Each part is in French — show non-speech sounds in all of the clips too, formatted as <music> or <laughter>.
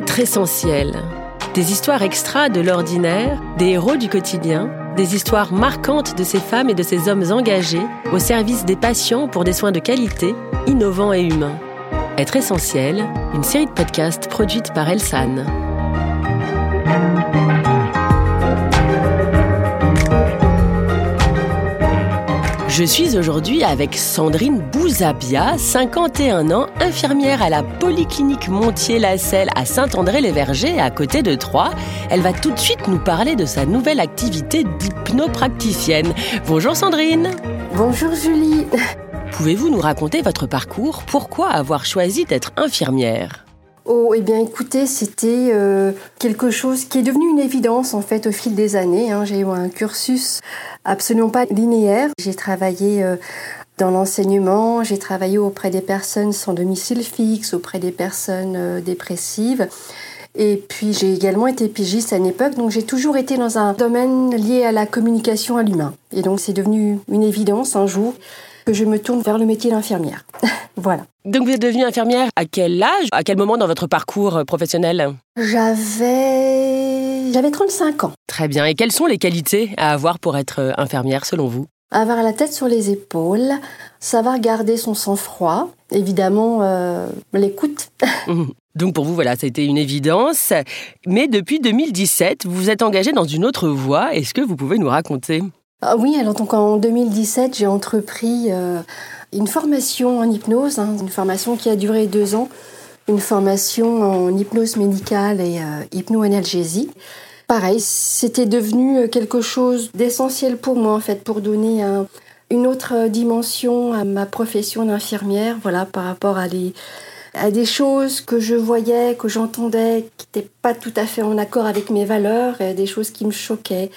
Être essentiel. Des histoires extra de l'ordinaire, des héros du quotidien, des histoires marquantes de ces femmes et de ces hommes engagés au service des patients pour des soins de qualité, innovants et humains. Être essentiel, une série de podcasts produite par Elsan. Je suis aujourd'hui avec Sandrine Bouzabia, 51 ans, infirmière à la Polyclinique Montier-Lacelle à Saint-André-les-Vergers, à côté de Troyes. Elle va tout de suite nous parler de sa nouvelle activité d'hypnopraticienne. Bonjour Sandrine. Bonjour Julie. Pouvez-vous nous raconter votre parcours? Pourquoi avoir choisi d'être infirmière? Oh, eh bien, écoutez, c'était euh, quelque chose qui est devenu une évidence en fait au fil des années. Hein. J'ai eu un cursus absolument pas linéaire. J'ai travaillé euh, dans l'enseignement, j'ai travaillé auprès des personnes sans domicile fixe, auprès des personnes euh, dépressives. Et puis j'ai également été pigiste à une époque, donc j'ai toujours été dans un domaine lié à la communication à l'humain. Et donc c'est devenu une évidence un jour que je me tourne vers le métier d'infirmière. <laughs> voilà. Donc vous êtes devenue infirmière à quel âge À quel moment dans votre parcours euh, professionnel? J'avais j'avais 35 ans. Très bien. Et quelles sont les qualités à avoir pour être euh, infirmière selon vous? Avoir la tête sur les épaules, savoir garder son sang-froid, évidemment euh, l'écoute. <laughs> Donc pour vous, voilà, ça a été une évidence. Mais depuis 2017, vous vous êtes engagée dans une autre voie. Est-ce que vous pouvez nous raconter? Ah oui, alors donc en 2017, j'ai entrepris euh, une formation en hypnose, hein, une formation qui a duré deux ans, une formation en hypnose médicale et euh, hypnoanalgésie. Pareil, c'était devenu quelque chose d'essentiel pour moi en fait, pour donner une autre dimension à ma profession d'infirmière, voilà, par rapport à à des choses que je voyais, que j'entendais, qui n'étaient pas tout à fait en accord avec mes valeurs, et des choses qui me choquaient,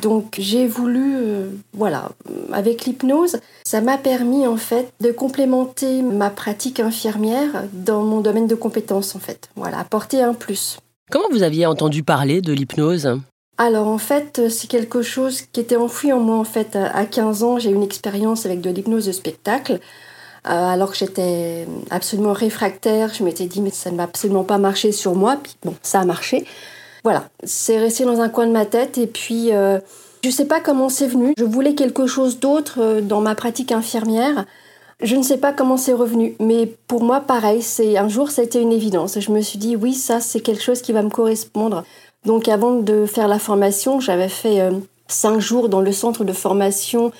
donc j'ai voulu, euh, voilà, avec l'hypnose, ça m'a permis en fait de complémenter ma pratique infirmière dans mon domaine de compétences en fait. Voilà, apporter un plus. Comment vous aviez entendu parler de l'hypnose? Alors en fait, c'est quelque chose qui était enfoui en moi en fait. À 15 ans, j'ai eu une expérience avec de l'hypnose de spectacle. Euh, alors que j'étais absolument réfractaire, je m'étais dit mais ça ne va absolument pas marcher sur moi. Puis bon, ça a marché. Voilà, c'est resté dans un coin de ma tête et puis euh, je ne sais pas comment c'est venu. Je voulais quelque chose d'autre euh, dans ma pratique infirmière. Je ne sais pas comment c'est revenu, mais pour moi, pareil, c'est un jour, ça a été une évidence. Je me suis dit, oui, ça, c'est quelque chose qui va me correspondre. Donc, avant de faire la formation, j'avais fait euh, cinq jours dans le centre de formation,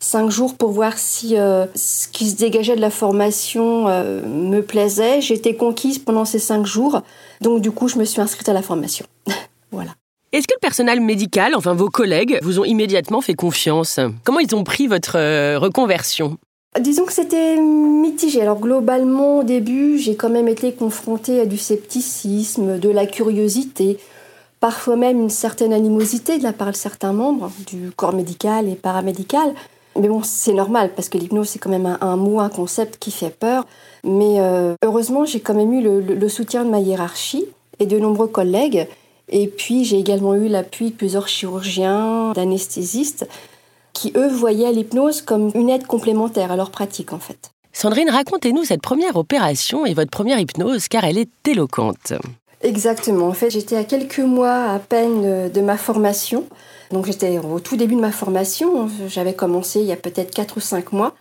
cinq jours pour voir si ce qui se dégageait de la formation me plaisait. J'étais conquise pendant ces cinq jours, donc du coup, je me suis inscrite à la formation. <laughs> voilà. Est-ce que le personnel médical, enfin vos collègues, vous ont immédiatement fait confiance? Comment ils ont pris votre euh, reconversion? Disons que c'était mitigé. Alors globalement, au début, j'ai quand même été confrontée à du scepticisme, de la curiosité, parfois même une certaine animosité de la part de certains membres du corps médical et paramédical. Mais bon, c'est normal parce que l'hypnose, c'est quand même un, mot, un concept qui fait peur. Mais euh, heureusement, j'ai quand même eu le soutien de ma hiérarchie et de nombreux collègues et puis j'ai également eu l'appui de plusieurs chirurgiens, d'anesthésistes, qui eux voyaient l'hypnose comme une aide complémentaire à leur pratique en fait. Sandrine, racontez-nous cette première opération et votre première hypnose car elle est éloquente. Exactement. En fait, j'étais à quelques mois à peine de ma formation. Donc j'étais au tout début de ma formation. J'avais commencé il y a peut-être 4 ou 5 mois.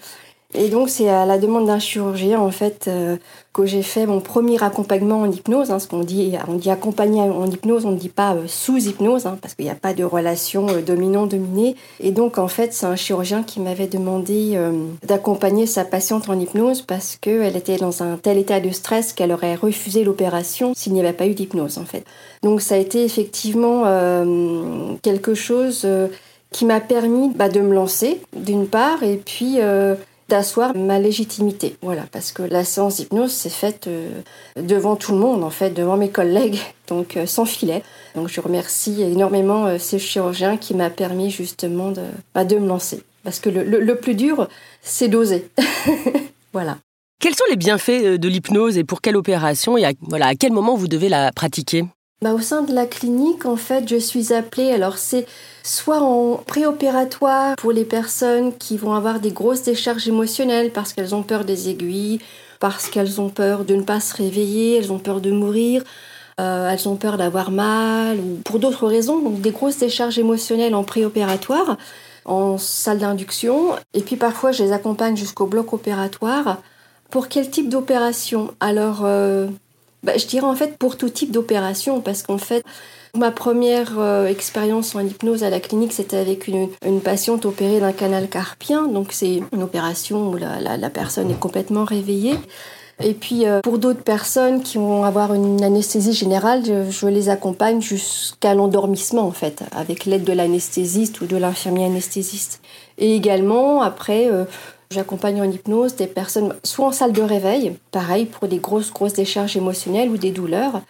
Et donc c'est à la demande d'un chirurgien en fait euh, que j'ai fait mon premier accompagnement en hypnose. Hein, ce qu'on dit, on dit accompagner en hypnose, on ne dit pas euh, sous hypnose hein, parce qu'il n'y a pas de relation euh, dominant-dominé. Et donc en fait c'est un chirurgien qui m'avait demandé d'accompagner sa patiente en hypnose parce qu'elle était dans un tel état de stress qu'elle aurait refusé l'opération s'il n'y avait pas eu d'hypnose en fait. Donc ça a été effectivement quelque chose qui m'a permis bah, de me lancer d'une part et puis d'asseoir ma légitimité. Voilà, parce que la séance d'hypnose s'est faite euh, devant tout le monde, en fait, devant mes collègues, <laughs> donc euh, sans filet. Donc je remercie énormément euh, ce chirurgien qui m'a permis justement de, bah, de me lancer. Parce que le, le plus dur, c'est d'oser. <laughs> voilà. Quels sont les bienfaits de l'hypnose et pour quelle opération et voilà, à quel moment vous devez la pratiquer? Bah, au sein de la clinique, en fait, je suis appelée, alors c'est soit en préopératoire pour les personnes qui vont avoir des grosses décharges émotionnelles parce qu'elles ont peur des aiguilles, parce qu'elles ont peur de ne pas se réveiller, elles ont peur de mourir, euh, elles ont peur d'avoir mal ou pour d'autres raisons, donc des grosses décharges émotionnelles en préopératoire, en salle d'induction. Et puis parfois, je les accompagne jusqu'au bloc opératoire. Pour quel type d'opération? Alors, euh, bah, je dirais en fait pour tout type d'opération, parce qu'en fait, ma première euh, expérience en hypnose à la clinique, c'était avec une, patiente opérée d'un canal carpien. Donc c'est une opération où la personne est complètement réveillée. Et puis euh, pour d'autres personnes qui vont avoir une anesthésie générale, je, les accompagne jusqu'à l'endormissement en fait, avec l'aide de l'anesthésiste ou de l'infirmier anesthésiste. Et également après, euh, j'accompagne en hypnose des personnes soit en salle de réveil, pareil pour des grosses grosses décharges émotionnelles ou des douleurs,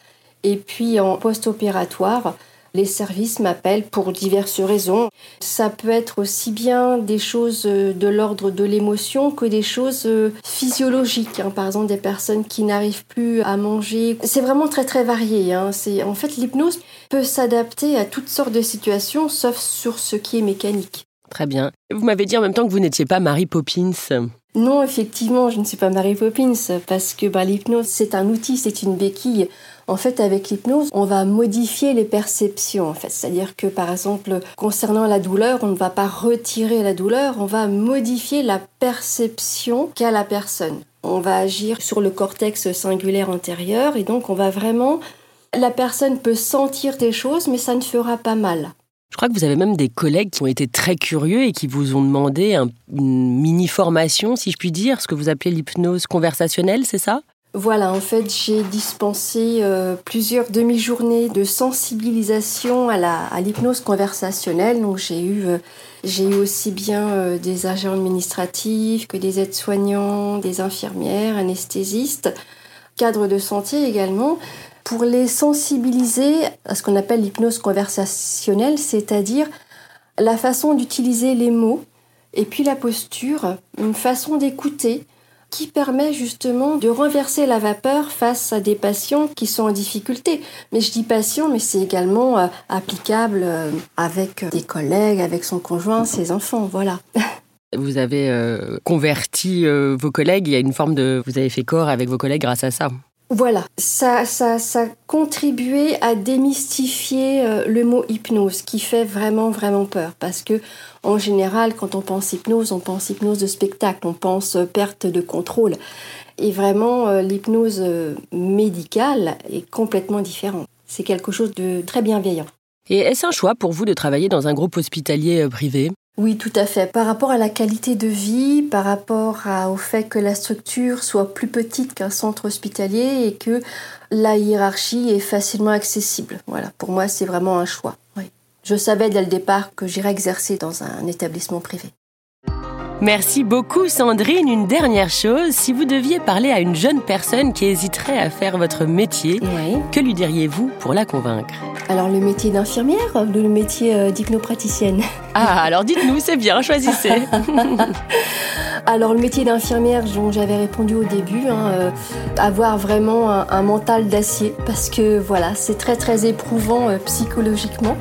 et puis en post-opératoire les services m'appellent pour diverses raisons. Ça peut être aussi bien des choses euh, de l'ordre de l'émotion que des choses euh, physiologiques. Hein. Par exemple, des personnes qui n'arrivent plus à manger. C'est vraiment très très varié. Hein. En fait, l'hypnose peut s'adapter à toutes sortes de situations, sauf sur ce qui est mécanique. Très bien. Vous m'avez dit en même temps que vous n'étiez pas Mary Poppins. Non, effectivement, je ne suis pas Mary Poppins parce que bah, l'hypnose, c'est un outil, c'est une béquille. En fait, avec l'hypnose, on va modifier les perceptions. C'est-à-dire que, par exemple, concernant la douleur, on ne va pas retirer la douleur, on va modifier la perception qu'a la personne. On va agir sur le cortex singulaire antérieur et donc on va vraiment la personne peut sentir des choses, mais ça ne fera pas mal. Je crois que vous avez même des collègues qui ont été très curieux et qui vous ont demandé une mini-formation, si je puis dire, ce que vous appelez l'hypnose conversationnelle, c'est ça? Voilà, en fait, j'ai dispensé euh, plusieurs demi-journées de sensibilisation à l'hypnose conversationnelle. Donc, j'ai eu, euh, j'ai eu aussi bien euh, des agents administratifs que des aides-soignants, des infirmières, anesthésistes, cadres de santé également, pour les sensibiliser à ce qu'on appelle l'hypnose conversationnelle, c'est-à-dire la façon d'utiliser les mots et puis la posture, une façon d'écouter qui permet justement de renverser la vapeur face à des patients qui sont en difficulté. Mais je dis patients, mais c'est également euh, applicable euh, avec des collègues, avec son conjoint, ses enfants, voilà. <laughs> Vous avez euh, converti vos collègues, il y a une forme de... Vous avez fait corps avec vos collègues grâce à ça. Voilà, ça, ça, ça contribué à démystifier euh, le mot hypnose, qui fait vraiment, vraiment peur. Parce que, en général, quand on pense hypnose, on pense hypnose de spectacle, on pense euh, perte de contrôle. Et vraiment, euh, l'hypnose médicale est complètement différente. C'est quelque chose de très bienveillant. Et est-ce un choix pour vous de travailler dans un groupe hospitalier privé? Oui, tout à fait. Par rapport à la qualité de vie, par rapport au fait que la structure soit plus petite qu'un centre hospitalier et que la hiérarchie est facilement accessible. Voilà, pour moi, c'est vraiment un choix. Je savais dès le départ que j'irais exercer dans un établissement privé. Merci beaucoup Sandrine. Une dernière chose, si vous deviez parler à une jeune personne qui hésiterait à faire votre métier, que lui diriez-vous pour la convaincre? Alors le métier d'infirmière ou le métier euh, d'hypnopraticienne? Ah, alors dites-nous, c'est bien, choisissez. <laughs> alors le métier d'infirmière dont j'avais répondu au début, hein, euh, avoir vraiment un, mental d'acier. Parce que voilà, c'est très très éprouvant euh, psychologiquement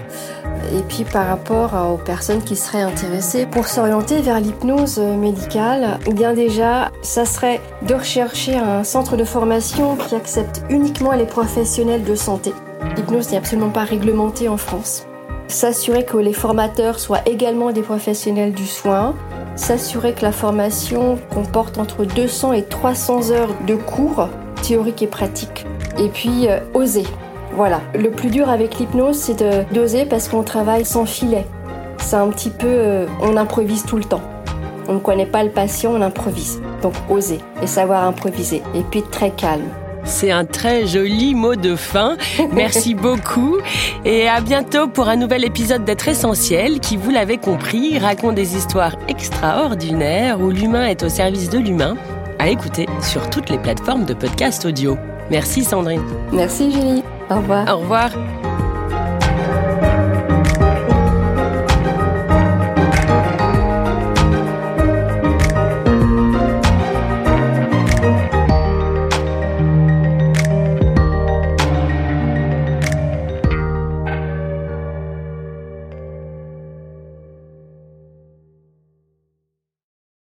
et puis par rapport aux personnes qui seraient intéressées pour s'orienter vers l'hypnose médicale, eh bien déjà, ça serait de rechercher un centre de formation qui accepte uniquement les professionnels de santé. L'hypnose n'est absolument pas réglementée en France. S'assurer que les formateurs soient également des professionnels du soin, s'assurer que la formation comporte entre 200 et 300 heures de cours théoriques et pratiques. Et puis, euh, oser. Voilà. Le plus dur avec l'hypnose, c'est de doser parce qu'on travaille sans filet. C'est un petit peu. Euh, on improvise tout le temps. On ne connaît pas le patient, on improvise. Donc oser et savoir improviser. Et puis très calme. C'est un très joli mot de fin. <laughs> Merci beaucoup et à bientôt pour un nouvel épisode d'être essentiel qui, vous l'avez compris, raconte des histoires extraordinaires où l'humain est au service de l'humain. À écouter sur toutes les plateformes de podcast audio. Merci Sandrine. Merci Julie. Au revoir. Au revoir.